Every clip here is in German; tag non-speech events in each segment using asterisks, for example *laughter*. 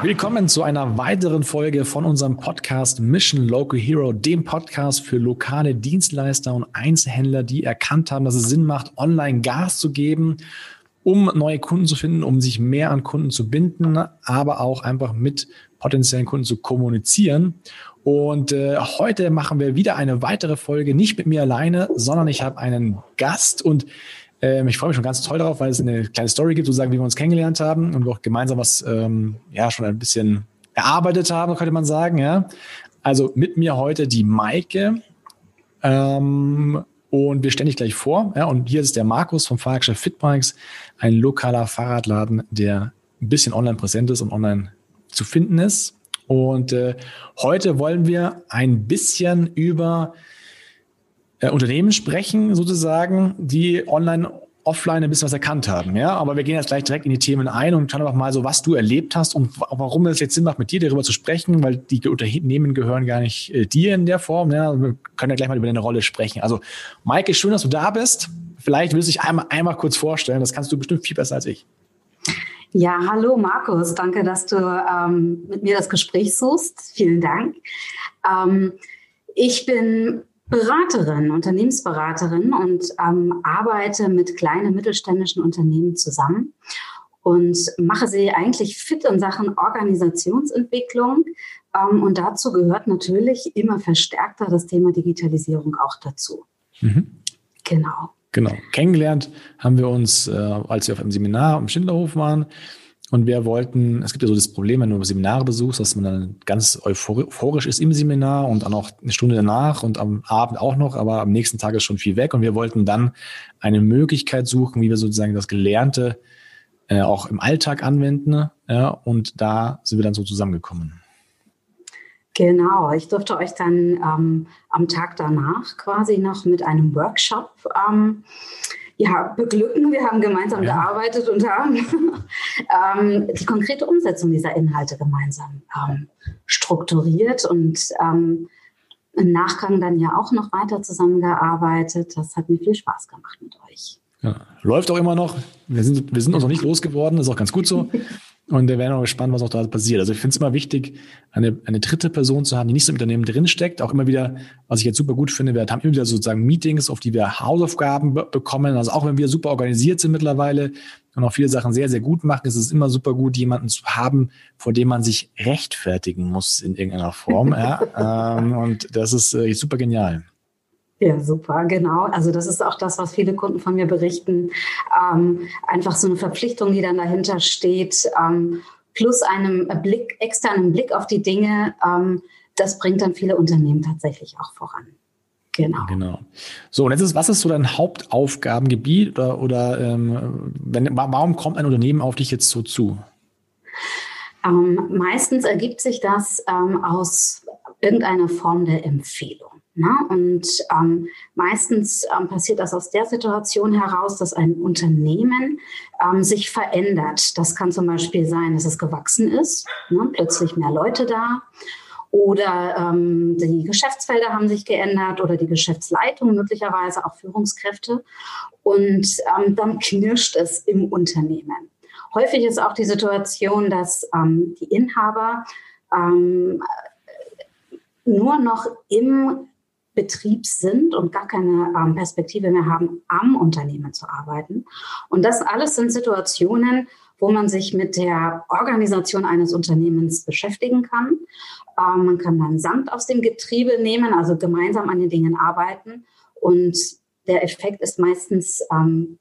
Willkommen zu einer weiteren Folge von unserem Podcast Mission Local Hero, dem Podcast für lokale Dienstleister und Einzelhändler, die erkannt haben, dass es Sinn macht, online Gas zu geben, um neue Kunden zu finden, um sich mehr an Kunden zu binden, aber auch einfach mit potenziellen Kunden zu kommunizieren. Und äh, heute machen wir wieder eine weitere Folge, nicht mit mir alleine, sondern ich habe einen Gast und ähm, ich freue mich schon ganz toll darauf, weil es eine kleine Story gibt, sozusagen, wie wir uns kennengelernt haben und wir auch gemeinsam was ähm, ja schon ein bisschen erarbeitet haben, könnte man sagen. Ja. Also mit mir heute die Maike. Ähm, und wir stellen dich gleich vor. Ja, und hier ist der Markus vom Fahrgeschäft Fitbikes, ein lokaler Fahrradladen, der ein bisschen online präsent ist und online zu finden ist. Und äh, heute wollen wir ein bisschen über äh, Unternehmen sprechen, sozusagen, die online offline ein bisschen was erkannt haben. Ja, aber wir gehen jetzt gleich direkt in die Themen ein und schauen einfach mal so, was du erlebt hast und warum es jetzt Sinn macht, mit dir darüber zu sprechen, weil die Unternehmen gehören gar nicht äh, dir in der Form. Ja, wir können ja gleich mal über deine Rolle sprechen. Also, Maike, schön, dass du da bist. Vielleicht willst du dich einmal, einmal kurz vorstellen. Das kannst du bestimmt viel besser als ich. Ja, hallo Markus. Danke, dass du ähm, mit mir das Gespräch suchst. Vielen Dank. Ähm, ich bin Beraterin, Unternehmensberaterin und ähm, arbeite mit kleinen mittelständischen Unternehmen zusammen und mache sie eigentlich fit in Sachen Organisationsentwicklung. Ähm, und dazu gehört natürlich immer verstärkter das Thema Digitalisierung auch dazu. Mhm. Genau. Genau. Kennengelernt haben wir uns, äh, als wir auf einem Seminar am Schindlerhof waren. Und wir wollten, es gibt ja so das Problem, wenn du Seminare besuchst, dass man dann ganz euphorisch ist im Seminar und dann auch eine Stunde danach und am Abend auch noch, aber am nächsten Tag ist schon viel weg. Und wir wollten dann eine Möglichkeit suchen, wie wir sozusagen das Gelernte äh, auch im Alltag anwenden. Ja, und da sind wir dann so zusammengekommen. Genau, ich durfte euch dann ähm, am Tag danach quasi noch mit einem Workshop ähm, ja, beglücken. Wir haben gemeinsam ja. gearbeitet und haben *laughs* ähm, die konkrete Umsetzung dieser Inhalte gemeinsam ähm, strukturiert und ähm, im Nachgang dann ja auch noch weiter zusammengearbeitet. Das hat mir viel Spaß gemacht mit euch. Ja, läuft auch immer noch. Wir sind, wir sind uns noch nicht losgeworden, das ist auch ganz gut so. *laughs* Und wir werden auch gespannt, was auch da passiert. Also ich finde es immer wichtig, eine, eine dritte Person zu haben, die nicht so im Unternehmen drinsteckt. Auch immer wieder, was ich jetzt super gut finde, wir haben immer wieder sozusagen Meetings, auf die wir Hausaufgaben bekommen. Also auch wenn wir super organisiert sind mittlerweile und auch viele Sachen sehr, sehr gut machen, ist es immer super gut, jemanden zu haben, vor dem man sich rechtfertigen muss in irgendeiner Form. *laughs* ja. ähm, und das ist äh, super genial. Ja, super, genau. Also das ist auch das, was viele Kunden von mir berichten. Ähm, einfach so eine Verpflichtung, die dann dahinter steht, ähm, plus einem Blick, externen Blick auf die Dinge, ähm, das bringt dann viele Unternehmen tatsächlich auch voran. Genau. Genau. So, und jetzt ist, was ist so dein Hauptaufgabengebiet oder, oder ähm, wenn, warum kommt ein Unternehmen auf dich jetzt so zu? Ähm, meistens ergibt sich das ähm, aus irgendeiner Form der Empfehlung. Ne? Und ähm, meistens ähm, passiert das aus der Situation heraus, dass ein Unternehmen ähm, sich verändert. Das kann zum Beispiel sein, dass es gewachsen ist, ne? plötzlich mehr Leute da. Oder ähm, die Geschäftsfelder haben sich geändert oder die Geschäftsleitung, möglicherweise auch Führungskräfte. Und ähm, dann knirscht es im Unternehmen. Häufig ist auch die Situation, dass ähm, die Inhaber nur noch im Betrieb sind und gar keine ähm, Perspektive mehr haben, am Unternehmen zu arbeiten. Und das alles sind Situationen, wo man sich mit der Organisation eines Unternehmens beschäftigen kann. Ähm, man kann dann Sand aus dem Getriebe nehmen, also gemeinsam an den Dingen arbeiten. Und der Effekt ist meistens ähm,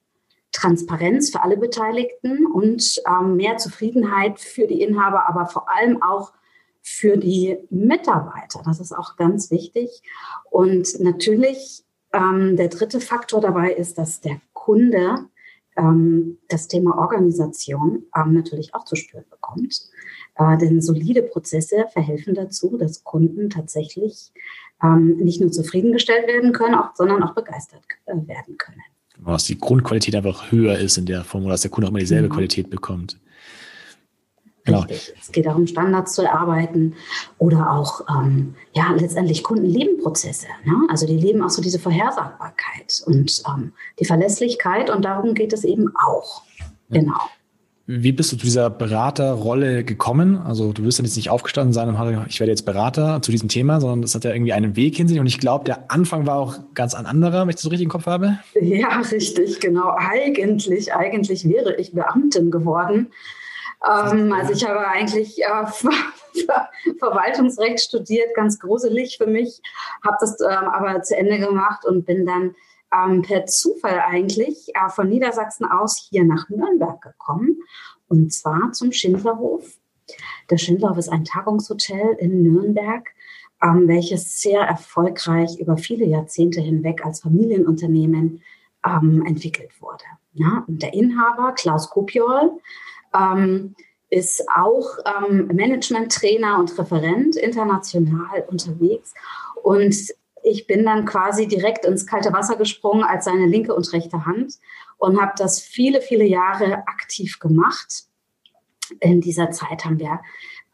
Transparenz für alle Beteiligten und ähm, mehr Zufriedenheit für die Inhaber, aber vor allem auch für die Mitarbeiter. Das ist auch ganz wichtig. Und natürlich ähm, der dritte Faktor dabei ist, dass der Kunde ähm, das Thema Organisation ähm, natürlich auch zu spüren bekommt. Äh, denn solide Prozesse verhelfen dazu, dass Kunden tatsächlich ähm, nicht nur zufriedengestellt werden können, auch, sondern auch begeistert äh, werden können. Dass die Grundqualität einfach höher ist in der Form, dass der Kunde auch immer dieselbe mhm. Qualität bekommt. Genau. Richtig. Es geht darum, Standards zu erarbeiten oder auch ähm, ja letztendlich Kundenlebenprozesse. Ne? Also die leben auch so diese Vorhersagbarkeit und ähm, die Verlässlichkeit und darum geht es eben auch. Genau. wie bist du zu dieser Beraterrolle gekommen? Also du wirst ja jetzt nicht aufgestanden sein und ich werde jetzt Berater zu diesem Thema, sondern das hat ja irgendwie einen Weg in sich. Und ich glaube, der Anfang war auch ganz ein anderer, wenn ich das so richtig im Kopf habe. Ja, richtig, genau. Eigentlich, eigentlich wäre ich Beamtin geworden. Ähm, also ich habe eigentlich äh, Ver *laughs* Verwaltungsrecht studiert, ganz gruselig für mich, habe das ähm, aber zu Ende gemacht und bin dann ähm, per Zufall eigentlich äh, von Niedersachsen aus hier nach Nürnberg gekommen und zwar zum Schindlerhof. Der Schindlerhof ist ein Tagungshotel in Nürnberg, ähm, welches sehr erfolgreich über viele Jahrzehnte hinweg als Familienunternehmen ähm, entwickelt wurde. Ja, und der Inhaber, Klaus Kopiol, ähm, ist auch ähm, Management-Trainer und Referent international unterwegs und ich bin dann quasi direkt ins kalte Wasser gesprungen als seine linke und rechte Hand und habe das viele, viele Jahre aktiv gemacht. In dieser Zeit haben wir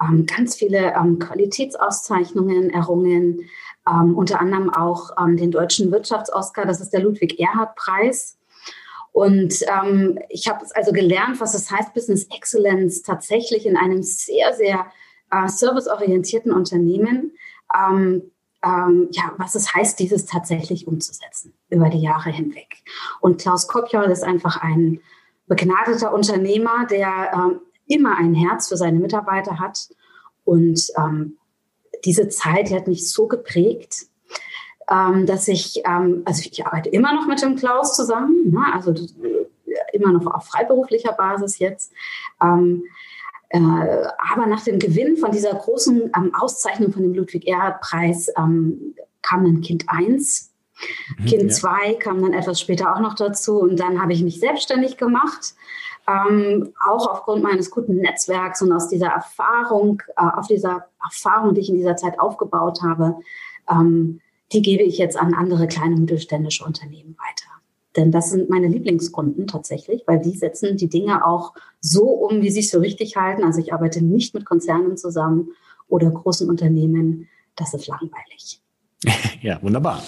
ähm, ganz viele ähm, Qualitätsauszeichnungen errungen, ähm, unter anderem auch ähm, den Deutschen Wirtschafts-Oscar, das ist der Ludwig-Erhard-Preis. Und ähm, ich habe also gelernt, was es heißt, Business Excellence tatsächlich in einem sehr, sehr äh, serviceorientierten Unternehmen ähm, ähm, ja, was es heißt, dieses tatsächlich umzusetzen über die Jahre hinweg. Und Klaus Kopjol ist einfach ein begnadeter Unternehmer, der ähm, immer ein Herz für seine Mitarbeiter hat. Und ähm, diese Zeit die hat mich so geprägt, ähm, dass ich, ähm, also ich arbeite immer noch mit dem Klaus zusammen, ne? also äh, immer noch auf freiberuflicher Basis jetzt. Ähm, äh, aber nach dem Gewinn von dieser großen ähm, Auszeichnung von dem Ludwig-Erhard-Preis ähm, kam dann Kind 1. Mhm, kind 2 ja. kam dann etwas später auch noch dazu und dann habe ich mich selbstständig gemacht. Ähm, auch aufgrund meines guten Netzwerks und aus dieser Erfahrung, äh, auf dieser Erfahrung, die ich in dieser Zeit aufgebaut habe, ähm, die gebe ich jetzt an andere kleine mittelständische Unternehmen weiter. Denn das sind meine Lieblingskunden tatsächlich, weil die setzen die Dinge auch so um, wie sie es für richtig halten. Also ich arbeite nicht mit Konzernen zusammen oder großen Unternehmen. Das ist langweilig. *laughs* Ja, wunderbar.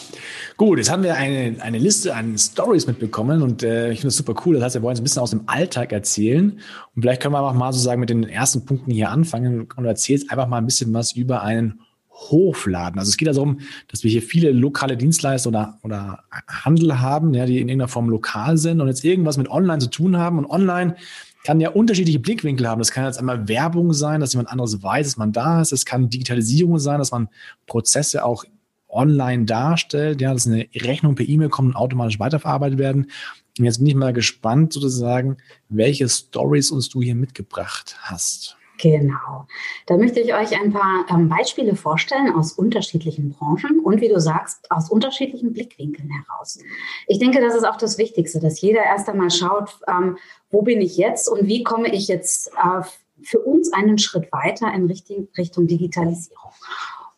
Gut, jetzt haben wir eine, eine Liste an Stories mitbekommen und äh, ich finde das super cool. Das heißt, wir wollen uns ein bisschen aus dem Alltag erzählen und vielleicht können wir einfach mal sozusagen mit den ersten Punkten hier anfangen und erzählst einfach mal ein bisschen was über einen Hofladen. Also es geht darum, dass wir hier viele lokale Dienstleister oder, oder Handel haben, ja, die in irgendeiner Form lokal sind und jetzt irgendwas mit Online zu tun haben. Und Online kann ja unterschiedliche Blickwinkel haben. Das kann jetzt einmal Werbung sein, dass jemand anderes weiß, dass man da ist. Es kann Digitalisierung sein, dass man Prozesse auch online darstellt, ja, dass eine Rechnung per E-Mail kommt und automatisch weiterverarbeitet werden. Und jetzt bin ich mal gespannt, sozusagen, welche Stories uns du hier mitgebracht hast. Genau. Da möchte ich euch ein paar ähm, Beispiele vorstellen aus unterschiedlichen Branchen und wie du sagst, aus unterschiedlichen Blickwinkeln heraus. Ich denke, das ist auch das Wichtigste, dass jeder erst einmal schaut, ähm, wo bin ich jetzt und wie komme ich jetzt äh, für uns einen Schritt weiter in Richtung, Richtung Digitalisierung.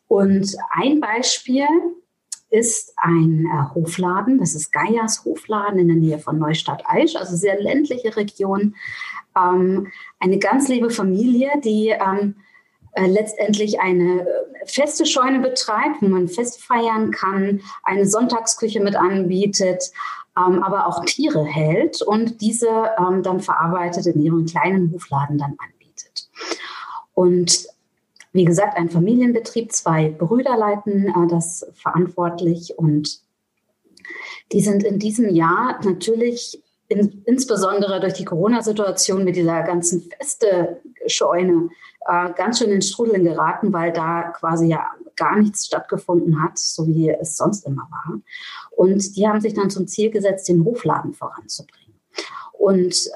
Und ein Beispiel ist ein äh, Hofladen, das ist Geiers Hofladen in der Nähe von Neustadt-Aisch, also sehr ländliche Region. Ähm, eine ganz liebe Familie, die ähm, äh, letztendlich eine äh, feste Scheune betreibt, wo man fest feiern kann, eine Sonntagsküche mit anbietet, ähm, aber auch Tiere hält und diese ähm, dann verarbeitet in ihren kleinen Hofladen dann anbietet. Und wie gesagt, ein Familienbetrieb, zwei Brüder leiten äh, das verantwortlich und die sind in diesem Jahr natürlich in, insbesondere durch die Corona-Situation mit dieser ganzen feste Scheune äh, ganz schön in Strudeln geraten, weil da quasi ja gar nichts stattgefunden hat, so wie es sonst immer war. Und die haben sich dann zum Ziel gesetzt, den Hofladen voranzubringen. Und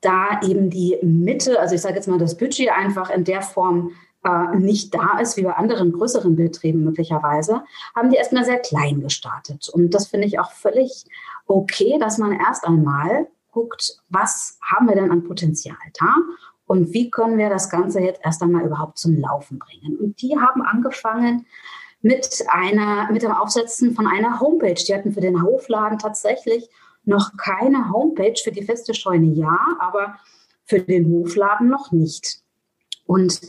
da eben die Mitte, also ich sage jetzt mal das Budget einfach in der Form äh, nicht da ist, wie bei anderen größeren Betrieben möglicherweise, haben die erstmal sehr klein gestartet. Und das finde ich auch völlig okay, dass man erst einmal guckt, was haben wir denn an Potenzial da und wie können wir das Ganze jetzt erst einmal überhaupt zum Laufen bringen. Und die haben angefangen mit einer, mit dem Aufsetzen von einer Homepage. Die hatten für den Hofladen tatsächlich noch keine Homepage für die feste Scheune, ja, aber für den Hofladen noch nicht. Und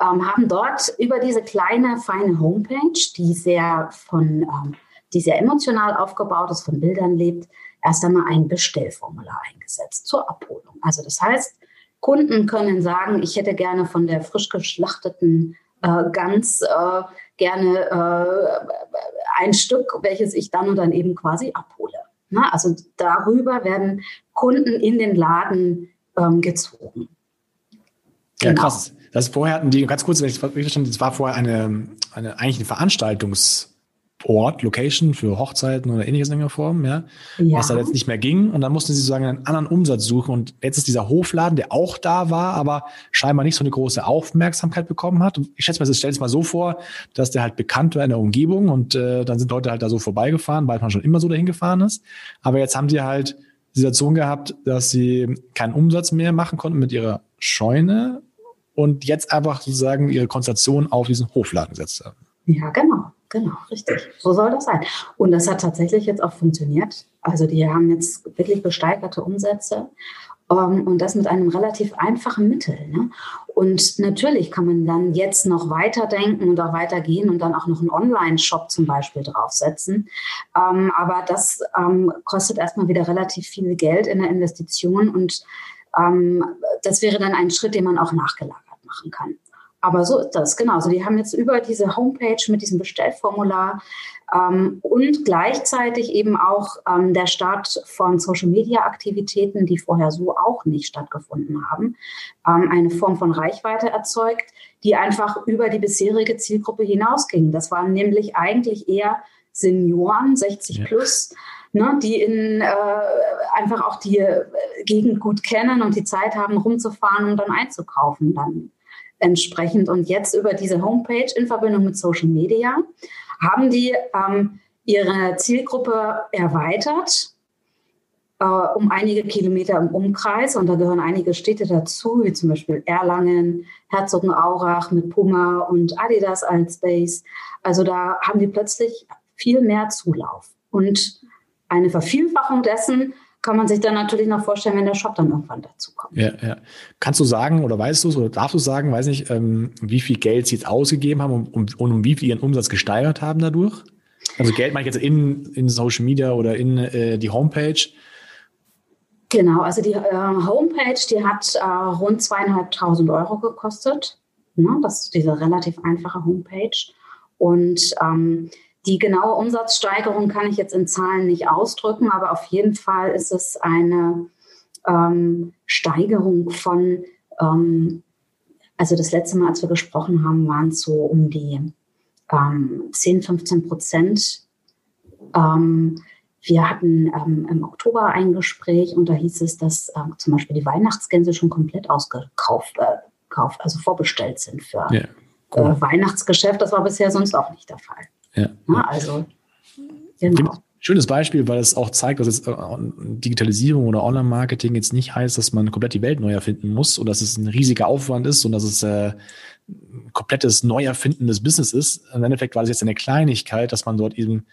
ähm, haben dort über diese kleine, feine Homepage, die sehr von, ähm, die sehr emotional aufgebaut ist, von Bildern lebt, erst einmal ein Bestellformular eingesetzt zur Abholung. Also das heißt, Kunden können sagen, ich hätte gerne von der frisch geschlachteten äh, Gans äh, gerne äh, ein Stück, welches ich dann und dann eben quasi abhole. Na, also darüber werden Kunden in den Laden ähm, gezogen. Ja, genau. krass. Das vorher hatten die, ganz kurz, wenn ich das verstanden das war vorher eine, eine eigentlich eine Veranstaltungs- Ort, Location für Hochzeiten oder ähnliches in der Form, ja, ja, was da jetzt nicht mehr ging. Und dann mussten sie sozusagen einen anderen Umsatz suchen. Und jetzt ist dieser Hofladen, der auch da war, aber scheinbar nicht so eine große Aufmerksamkeit bekommen hat. Und ich schätze mal, stell es mal so vor, dass der halt bekannt war in der Umgebung und äh, dann sind Leute halt da so vorbeigefahren, weil man schon immer so dahin gefahren ist. Aber jetzt haben sie halt die Situation gehabt, dass sie keinen Umsatz mehr machen konnten mit ihrer Scheune und jetzt einfach sozusagen ihre Konzentration auf diesen Hofladen gesetzt haben. Ja, genau. Genau, richtig. So soll das sein. Und das hat tatsächlich jetzt auch funktioniert. Also die haben jetzt wirklich gesteigerte Umsätze um, ähm, und das mit einem relativ einfachen Mittel. Ne? Und natürlich kann man dann jetzt noch weiterdenken und auch weitergehen und dann auch noch einen Online-Shop zum Beispiel draufsetzen. Um, ähm, aber das um, ähm, kostet erstmal wieder relativ viel Geld in der Investition und das wäre dann ein Schritt, den man auch nachgelagert machen kann. Aber so ist das, genau. Also die haben jetzt über diese Homepage mit diesem Bestellformular ähm, und gleichzeitig eben auch ähm, der Start von Social-Media-Aktivitäten, die vorher so auch nicht stattgefunden haben, ähm, eine Form von Reichweite erzeugt, die einfach über die bisherige Zielgruppe hinausging. Das waren nämlich eigentlich eher Senioren, 60 ja. plus, ne, die in, äh, einfach auch die äh, Gegend gut kennen und die Zeit haben, rumzufahren und dann einzukaufen dann entsprechend. Und jetzt über diese Homepage in Verbindung mit Social Media haben die ähm, ihre Zielgruppe erweitert äh, um einige Kilometer im Umkreis. Und da gehören einige Städte dazu, wie zum Beispiel Erlangen, Herzogenaurach mit Puma und Adidas als Base. Also da haben die plötzlich viel mehr Zulauf. Und eine Vervielfachung dessen kann man sich dann natürlich noch vorstellen, wenn der Shop dann irgendwann dazu kommt. Ja, ja. Kannst du sagen oder weißt du es oder darfst du sagen, weiß nicht, ähm, wie viel Geld sie jetzt ausgegeben haben und, und, und um wie viel ihren Umsatz gesteigert haben dadurch? Also Geld meine ich jetzt in, in Social Media oder in äh, die Homepage. Genau, also die äh, Homepage, die hat äh, rund zweieinhalbtausend Euro gekostet. Ne? Das ist diese relativ einfache Homepage. Und ähm, die genaue Umsatzsteigerung kann ich jetzt in Zahlen nicht ausdrücken, aber auf jeden Fall ist es eine ähm, Steigerung von, ähm, also das letzte Mal, als wir gesprochen haben, waren es so um die ähm, 10, 15 Prozent. Ähm, wir hatten ähm, im Oktober ein Gespräch und da hieß es, dass äh, zum Beispiel die Weihnachtsgänse schon komplett ausgekauft, äh, kauft, also vorbestellt sind für ja, cool. äh, Weihnachtsgeschäft. Das war bisher sonst auch nicht der Fall. Ja. ja also, genau. Schönes Beispiel, weil es auch zeigt, dass jetzt äh, Digitalisierung oder Online-Marketing jetzt nicht heißt, dass man komplett die Welt neu erfinden muss und dass es ein riesiger Aufwand ist und dass es äh, ein komplettes Neuerfinden des Business ist. Im Endeffekt war es jetzt eine Kleinigkeit, dass man dort eben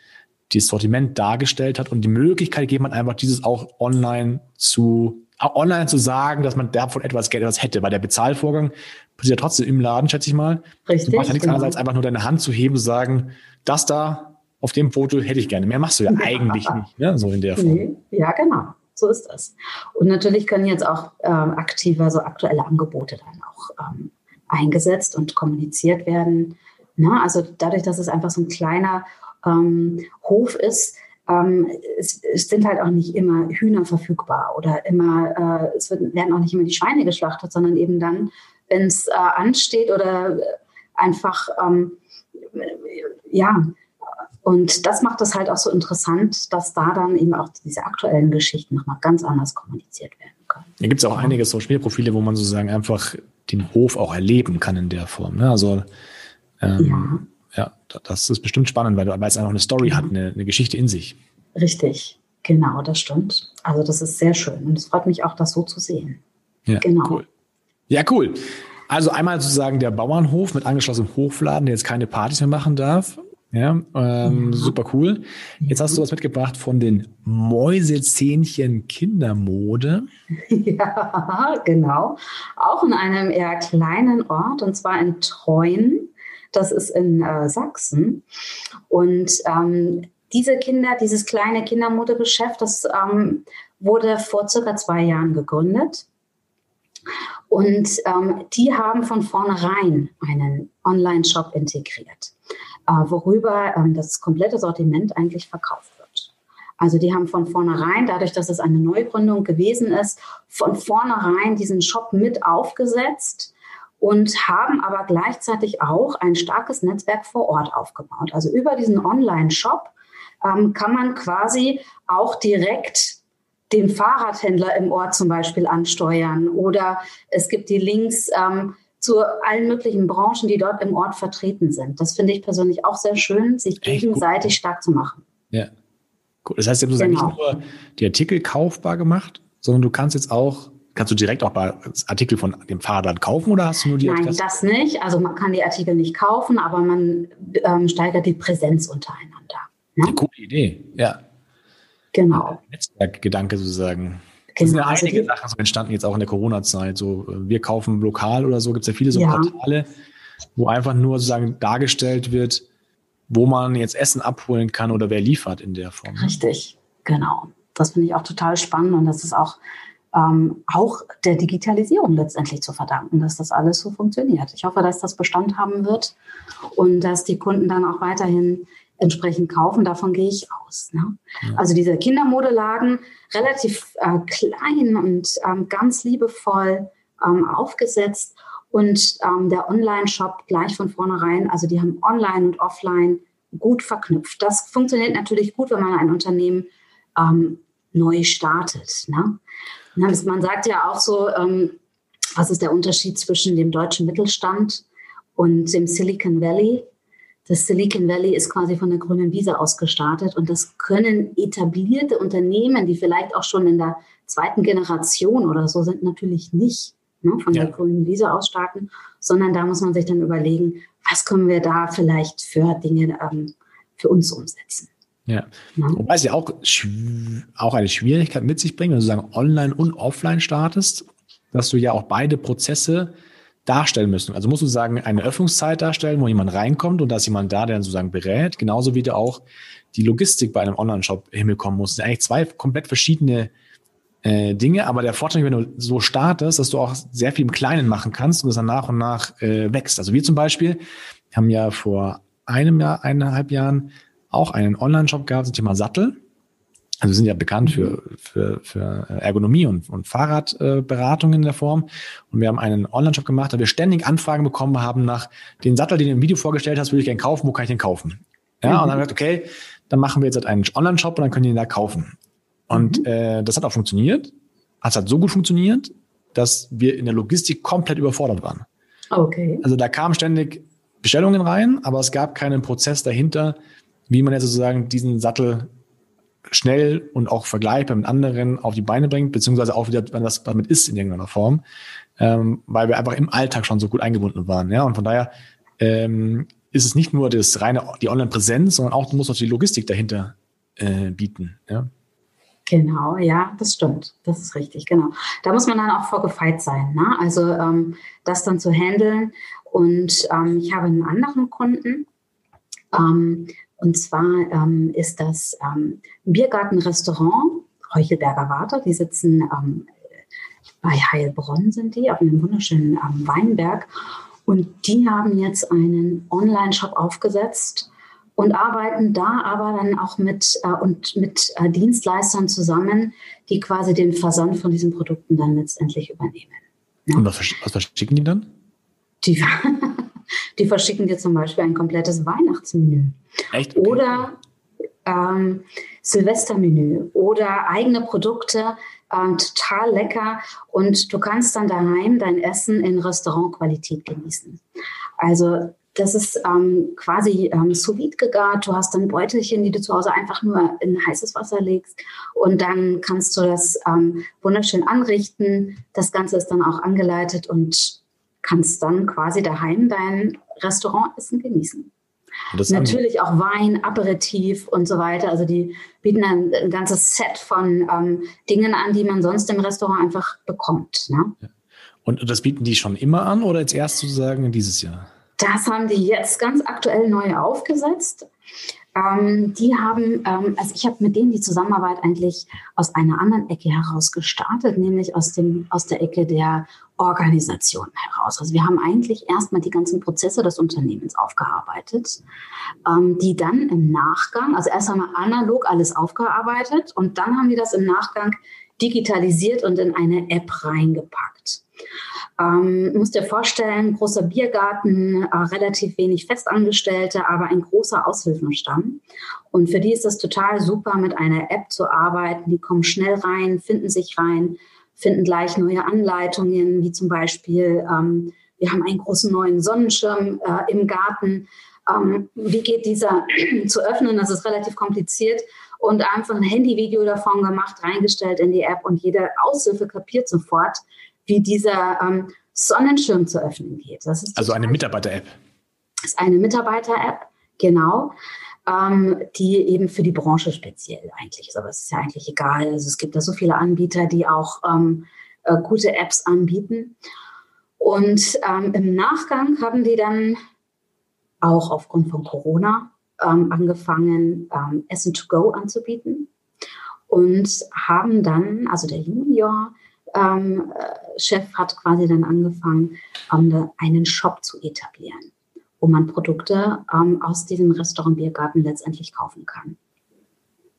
das Sortiment dargestellt hat und die Möglichkeit gegeben hat, einfach dieses auch online zu online zu sagen, dass man davon etwas Geld etwas hätte, weil der Bezahlvorgang passiert ja trotzdem im Laden, schätze ich mal. Richtig. Du machst ja nichts genau. anderes, als einfach nur deine Hand zu heben, zu sagen, das da auf dem Foto hätte ich gerne. Mehr machst du ja, ja. eigentlich nicht, ne? so in der Form. Nee. Ja, genau. So ist das. Und natürlich können jetzt auch ähm, aktiver so aktuelle Angebote dann auch ähm, eingesetzt und kommuniziert werden. Na, ne? also dadurch, dass es einfach so ein kleiner ähm, Hof ist, ähm, es, es, sind halt auch nicht immer Hühner verfügbar oder immer, äh, es werden auch nicht immer die Schweine geschlachtet, sondern eben dann, wenn es äh, ansteht oder einfach ähm, ja, und das macht es halt auch so interessant, dass da dann eben auch diese aktuellen Geschichten nochmal ganz anders kommuniziert werden können. Da gibt es auch einige Social Media Profile, wo man sozusagen einfach den Hof auch erleben kann in der Form. Ne? Also ähm, ja. Ja. das ist bestimmt spannend, weil, weil es einfach eine Story ja. hat, eine, eine Geschichte in sich. Richtig, genau, das stimmt. Also das ist sehr schön und es freut mich auch, das so zu sehen. Ja, genau. cool. Ja, cool. Also einmal sozusagen der Bauernhof mit angeschlossenem Hofladen, der jetzt keine Partys mehr machen darf. Ja, ähm, ja. super cool. Jetzt hast du was mitgebracht von den Mäusezähnchen Kindermode. *laughs* Ja, genau. Auch in einem eher kleinen Ort und zwar in Treuen. Das ist in äh, Sachsen. Und ähm, diese Kinder, dieses kleine Kindermodegeschäft, das ähm, wurde vor circa zwei Jahren gegründet. Und ähm, die haben von vornherein einen Online-Shop integriert, äh, worüber ähm, das komplette Sortiment eigentlich verkauft wird. Also die haben von vornherein, dadurch, dass es eine Neugründung gewesen ist, von vornherein diesen Shop mit aufgesetzt und haben aber gleichzeitig auch ein starkes Netzwerk vor Ort aufgebaut. Also über diesen Online-Shop ähm, kann man quasi auch direkt den Fahrradhändler im Ort zum Beispiel ansteuern oder es gibt die Links ähm, zu allen möglichen Branchen, die dort im Ort vertreten sind. Das finde ich persönlich auch sehr schön, sich gegenseitig stark zu machen. Ja. Cool. Das heißt, haben sozusagen genau. nicht nur die Artikel kaufbar gemacht, sondern du kannst jetzt auch Kannst du direkt auch Artikel von dem Fahrrad kaufen oder hast du nur die Nein, Adresse? das nicht. Also man kann die Artikel nicht kaufen, aber man ähm, steigert die Präsenz untereinander. Ne? Eine coole Idee, ja. Genau. Netzwerkgedanke sozusagen. Genau. Es sind ja also einige Sachen so entstanden jetzt auch in der Corona-Zeit. So, äh, wir kaufen lokal oder so, gibt es ja viele so ja. Portale, wo einfach nur sozusagen dargestellt wird, wo man jetzt Essen abholen kann oder wer liefert in der Form. Ne? Richtig, genau. Das finde ich auch total spannend und das ist auch ähm, auch der Digitalisierung letztendlich zu verdanken, dass das alles so funktioniert. Ich hoffe, dass das Bestand haben wird und dass die Kunden dann auch weiterhin entsprechend kaufen. Davon gehe ich aus. Ne? Ja. Also diese Kindermodelagen relativ äh, klein und ähm, ganz liebevoll ähm, aufgesetzt und ähm, der Online-Shop gleich von vornherein, also die haben Online und Offline gut verknüpft. Das funktioniert natürlich gut, wenn man ein Unternehmen ähm, neu startet. Ne? Man sagt ja auch so, ähm, was ist der Unterschied zwischen dem deutschen Mittelstand und dem Silicon Valley? Das Silicon Valley ist quasi von der grünen Wiese aus gestartet und das können etablierte Unternehmen, die vielleicht auch schon in der zweiten Generation oder so sind, natürlich nicht ne, von ja. der grünen Wiese aus starten, sondern da muss man sich dann überlegen, was können wir da vielleicht für Dinge ähm, für uns umsetzen. Ja. Wobei es ja auch, auch eine Schwierigkeit mit sich bringt, wenn du sagen online und offline startest, dass du ja auch beide Prozesse darstellen müssen. Also musst du sagen, eine Öffnungszeit darstellen, wo jemand reinkommt und da ist jemand da, der dann sozusagen berät, genauso wie du auch die Logistik bei einem Online-Shop hinbekommen musst. Das sind eigentlich zwei komplett verschiedene äh, Dinge, aber der Vorteil, wenn du so startest, dass du auch sehr viel im Kleinen machen kannst und es dann nach und nach äh, wächst. Also wir zum Beispiel haben ja vor einem Jahr, eineinhalb Jahren auch einen Online-Shop gehabt zum Thema Sattel. Also wir sind ja bekannt für, für, für Ergonomie und, und Fahrradberatung in der Form. Und wir haben einen Online-Shop gemacht, da wir ständig Anfragen bekommen haben nach den Sattel, den du im Video vorgestellt hast, würde ich gerne kaufen, wo kann ich den kaufen? Ja, mhm. und dann haben wir gesagt, okay, dann machen wir jetzt halt einen Online-Shop und dann können die den da kaufen. Und mhm. äh, das hat auch funktioniert. Es hat so gut funktioniert, dass wir in der Logistik komplett überfordert waren. Okay. Also da kamen ständig Bestellungen rein, aber es gab keinen Prozess dahinter, wie man jetzt sozusagen diesen Sattel schnell und auch vergleichbar mit anderen auf die Beine bringt, beziehungsweise auch wieder, wenn das damit ist in irgendeiner Form, ähm, weil wir einfach im Alltag schon so gut eingebunden waren. Ja, und von daher ähm, ist es nicht nur das reine, die Online-Präsenz, sondern auch, du musst auch die Logistik dahinter äh, bieten. Ja. Genau, ja, das stimmt. Das ist richtig, genau. Da muss man dann auch vorgefeit sein, ne? Also ähm, das dann zu handeln. Und ähm, ich habe einen anderen Kunden, ähm, und zwar ähm, ist das ähm, Biergartenrestaurant Heuchelberger Warte. Die sitzen ähm, bei Heilbronn sind die, auf einem wunderschönen ähm, Weinberg. Und die haben jetzt einen Online-Shop aufgesetzt und arbeiten da aber dann auch mit, äh, und mit äh, Dienstleistern zusammen, die quasi den Versand von diesen Produkten dann letztendlich übernehmen. Ja. Und was, was verschicken die dann? Die, die verschicken dir zum Beispiel ein komplettes Weihnachtsmenü. Echt? Okay. Oder ähm, Silvestermenü oder eigene Produkte, ähm, total lecker. Und du kannst dann daheim dein Essen in Restaurantqualität genießen. Also das ist ähm, quasi ähm, sous vide gegart. Du hast dann Beutelchen, die du zu Hause einfach nur in heißes Wasser legst. Und dann kannst du das ähm, wunderschön anrichten. Das Ganze ist dann auch angeleitet und kannst dann quasi daheim dein Restaurantessen genießen. Natürlich auch Wein, Aperitif und so weiter. Also die bieten ein, ein ganzes Set von ähm, Dingen an, die man sonst im Restaurant einfach bekommt. Ne? Und das bieten die schon immer an oder jetzt erst sozusagen dieses Jahr? Das haben die jetzt ganz aktuell neu aufgesetzt. Ähm, die haben, ähm, also ich habe mit denen die Zusammenarbeit eigentlich aus einer anderen Ecke heraus gestartet, nämlich aus, dem, aus der Ecke der Organisation heraus. Also wir haben eigentlich erstmal die ganzen Prozesse des Unternehmens aufgearbeitet, ähm, die dann im Nachgang, also erst einmal analog alles aufgearbeitet und dann haben wir das im Nachgang digitalisiert und in eine App reingepackt. Ähm, musst dir vorstellen, großer Biergarten, äh, relativ wenig Festangestellte, aber ein großer Aushilfenstamm. Und für die ist es total super, mit einer App zu arbeiten. Die kommen schnell rein, finden sich rein, finden gleich neue Anleitungen, wie zum Beispiel, ähm, wir haben einen großen neuen Sonnenschirm äh, im Garten. Ähm, wie geht dieser *clears throat* zu öffnen? Das ist relativ kompliziert und einfach ein Handyvideo davon gemacht, reingestellt in die App und jede Aushilfe kapiert sofort, wie dieser ähm, Sonnenschirm zu öffnen geht. also eine Mitarbeiter-App. Das ist eine Mitarbeiter-App, genau ähm, die eben für die Branche speziell eigentlich ist. Aber es ist ja eigentlich egal. Also es gibt da so viele Anbieter, die auch ähm, äh, gute Apps anbieten. Und ähm, im Nachgang haben die dann auch aufgrund von Corona ähm, angefangen, ähm, Essen to Go anzubieten und haben dann, also der Junior, ähm, äh, Chef hat quasi dann angefangen, ähm, einen Shop zu etablieren wo man Produkte ähm, aus diesem Restaurant Biergarten letztendlich kaufen kann.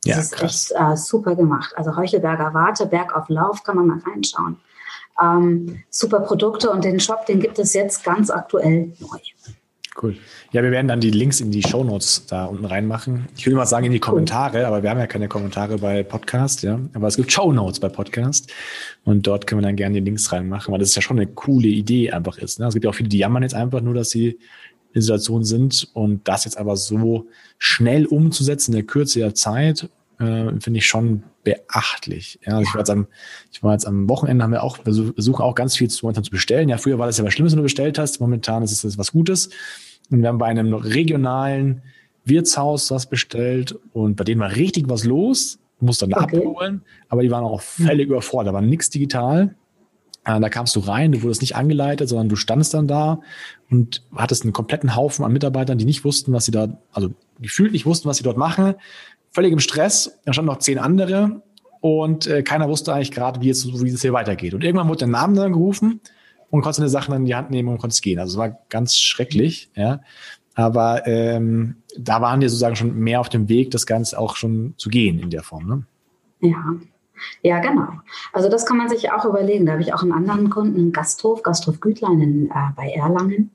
Das ja, ist krass. echt äh, super gemacht. Also Heuchelberger Warte, Berg auf Lauf, kann man mal reinschauen. Ähm, super Produkte und den Shop, den gibt es jetzt ganz aktuell neu. Cool. Ja, wir werden dann die Links in die Show Notes da unten reinmachen. Ich will mal sagen in die Kommentare, cool. aber wir haben ja keine Kommentare bei Podcast, ja. Aber es gibt Show Notes bei Podcast und dort können wir dann gerne die Links reinmachen, weil das ist ja schon eine coole Idee einfach ist. Ne? Es gibt ja auch viele, die jammern jetzt einfach nur, dass sie in Situation sind. Und das jetzt aber so schnell umzusetzen in der Kürze der Zeit, äh, finde ich schon beachtlich. Ja, also ich war jetzt am, ich war jetzt am Wochenende, haben wir auch, wir versuchen auch ganz viel zu, zu bestellen. Ja, früher war das ja was Schlimmes, wenn du bestellt hast. Momentan ist es was Gutes. Und wir haben bei einem regionalen Wirtshaus was bestellt und bei denen war richtig was los. Muss dann okay. abholen, aber die waren auch völlig überfordert. Da war nichts digital. Äh, da kamst du rein, du wurdest nicht angeleitet, sondern du standest dann da und hattest einen kompletten Haufen an Mitarbeitern, die nicht wussten, was sie da, also gefühlt nicht wussten, was sie dort machen. Völlig im Stress. Da standen noch zehn andere und äh, keiner wusste eigentlich gerade, wie, wie es hier weitergeht. Und irgendwann wurde der Name dann gerufen und konntest eine Sachen in die Hand nehmen und konntest gehen. Also es war ganz schrecklich, ja. Aber ähm, da waren wir sozusagen schon mehr auf dem Weg, das Ganze auch schon zu gehen in der Form. Ne? Ja, ja, genau. Also das kann man sich auch überlegen. Da habe ich auch einen anderen Kunden, einen Gasthof, Gasthof Gütlein in, äh, bei Erlangen.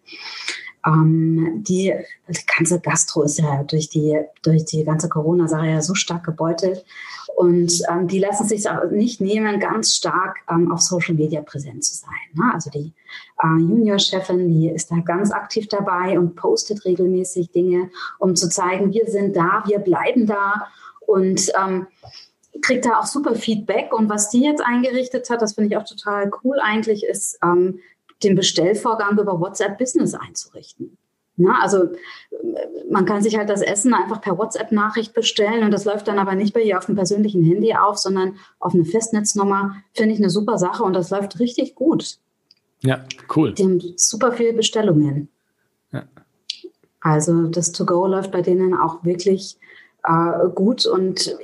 Ähm, die, die ganze Gastro ist ja durch die, durch die ganze Corona-Sache ja so stark gebeutelt. Und ähm, die lassen sich nicht nehmen, ganz stark ähm, auf Social Media präsent zu sein. Ne? Also die äh, Junior-Chefin, die ist da ganz aktiv dabei und postet regelmäßig Dinge, um zu zeigen, wir sind da, wir bleiben da. Und ähm, kriegt da auch super Feedback. Und was die jetzt eingerichtet hat, das finde ich auch total cool eigentlich, ist, ähm, den Bestellvorgang über WhatsApp Business einzurichten. Na, also man kann sich halt das Essen einfach per WhatsApp-Nachricht bestellen und das läuft dann aber nicht bei ihr auf dem persönlichen Handy auf, sondern auf eine Festnetznummer. Finde ich eine super Sache und das läuft richtig gut. Ja, cool. Die haben super viele Bestellungen. Ja. Also das To-Go läuft bei denen auch wirklich äh, gut und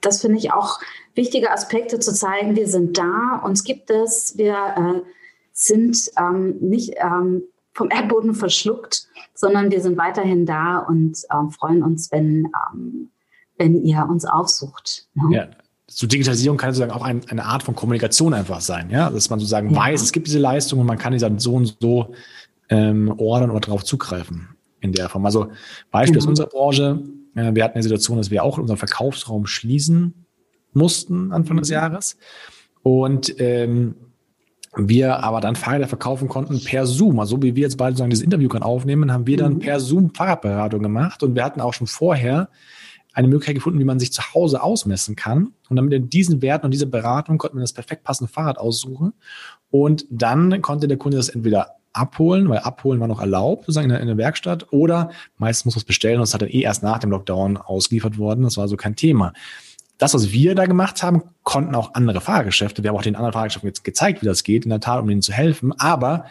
das finde ich auch wichtige Aspekte zu zeigen. Wir sind da, uns gibt es, wir äh, sind ähm, nicht ähm, vom Erdboden verschluckt, sondern wir sind weiterhin da und ähm, freuen uns, wenn, ähm, wenn ihr uns aufsucht. Ne? Ja. So Digitalisierung kann sozusagen auch ein, eine Art von Kommunikation einfach sein, ja, dass man sozusagen ja. weiß, es gibt diese Leistung und man kann die dann so und so ähm, ordern oder darauf zugreifen in der Form. Also Beispiel mhm. aus unserer Branche, wir hatten eine Situation, dass wir auch unseren Verkaufsraum schließen mussten Anfang des mhm. Jahres. Und ähm, wir aber dann Fahrräder verkaufen konnten per Zoom. Also so wie wir jetzt beide sagen, dieses Interview kann aufnehmen, haben wir dann mhm. per Zoom Fahrradberatung gemacht. Und wir hatten auch schon vorher eine Möglichkeit gefunden, wie man sich zu Hause ausmessen kann. Und dann mit diesen Werten und dieser Beratung konnten wir das perfekt passende Fahrrad aussuchen. Und dann konnte der Kunde das entweder abholen, weil abholen war noch erlaubt, sozusagen in der, in der Werkstatt, oder meistens muss man es bestellen und es hat dann eh erst nach dem Lockdown ausgeliefert worden. Das war also kein Thema. Das, was wir da gemacht haben, konnten auch andere Fahrgeschäfte. Wir haben auch den anderen Fahrgeschäften jetzt gezeigt, wie das geht, in der Tat, um denen zu helfen. Aber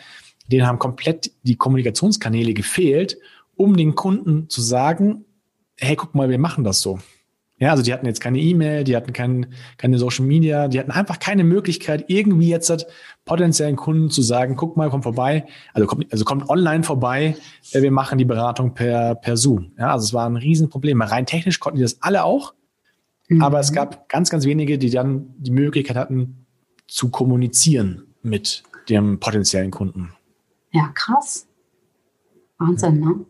denen haben komplett die Kommunikationskanäle gefehlt, um den Kunden zu sagen, hey, guck mal, wir machen das so. Ja, also die hatten jetzt keine E-Mail, die hatten kein, keine Social Media, die hatten einfach keine Möglichkeit, irgendwie jetzt potenziellen Kunden zu sagen, guck mal, komm vorbei, also kommt, also kommt online vorbei, äh, wir machen die Beratung per, per Zoom. Ja, also es war ein Riesenproblem. Rein technisch konnten die das alle auch, mhm. aber es gab ganz, ganz wenige, die dann die Möglichkeit hatten, zu kommunizieren mit dem potenziellen Kunden. Ja, krass. Wahnsinn, ne?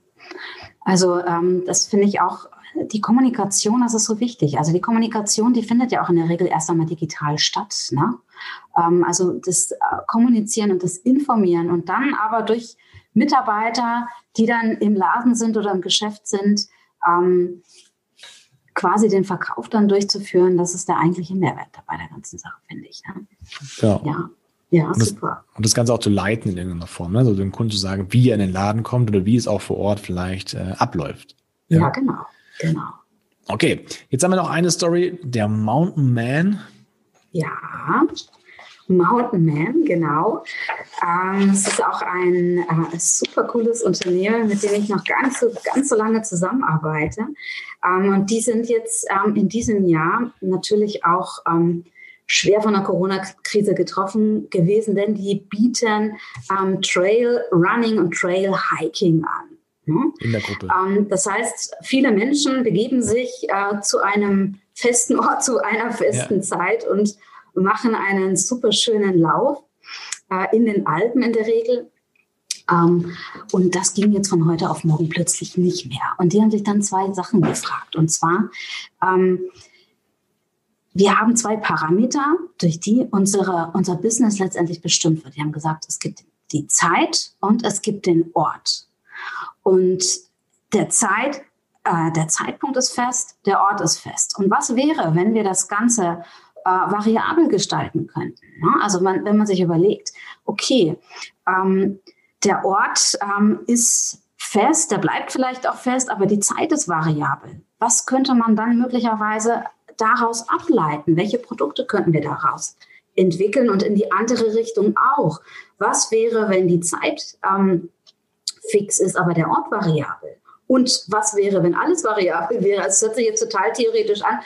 Also ähm, das finde ich auch die Kommunikation, das ist so wichtig. Also die Kommunikation, die findet ja auch in der Regel erst einmal digital statt. Ne? Ähm, also das äh, Kommunizieren und das Informieren und dann aber durch Mitarbeiter, die dann im Laden sind oder im Geschäft sind, ähm, quasi den Verkauf dann durchzuführen, das ist der eigentliche Mehrwert bei der ganzen Sache, finde ich. Ne? Ja. ja. Ja, und super. Das, und das Ganze auch zu leiten in irgendeiner Form, ne? also dem Kunden zu sagen, wie er in den Laden kommt oder wie es auch vor Ort vielleicht äh, abläuft. Ja. ja, genau. Genau. Okay, jetzt haben wir noch eine Story, der Mountain Man. Ja, Mountain Man, genau. Ähm, es ist auch ein äh, super cooles Unternehmen, mit dem ich noch gar nicht so ganz so lange zusammenarbeite. Ähm, und die sind jetzt ähm, in diesem Jahr natürlich auch schwer von der Corona-Krise getroffen gewesen, denn die bieten Trail Running und Trail Hiking an. Ne? In der Gruppe. Ähm, das heißt, viele Menschen begeben sich äh, zu einem festen Ort, *laughs* zu einer festen ja. Zeit und machen einen super schönen Lauf äh, in den Alpen in der Regel. Ähm, und das ging jetzt von heute auf morgen plötzlich nicht mehr. Und die haben sich dann zwei Sachen gefragt. Und zwar, ähm, wir haben zwei Parameter, durch die unsere, unser Business letztendlich bestimmt wird. Die haben gesagt, es gibt die Zeit und es gibt den Ort. Und der Zeit, äh, der Zeitpunkt ist fest, der Ort ist fest. Und was wäre, wenn wir das Ganze äh, variabel gestalten könnten? Ne? Also man, wenn man sich überlegt, okay, ähm, der Ort ähm, ist fest, der bleibt vielleicht auch fest, aber die Zeit ist variabel. Was könnte man dann möglicherweise daraus ableiten? Welche Produkte könnten wir daraus entwickeln und in die andere Richtung auch? Was wäre, wenn die Zeit ähm, fix ist, aber der Ort variabel. Und was wäre, wenn alles variabel wäre? Es hört sich jetzt total theoretisch an,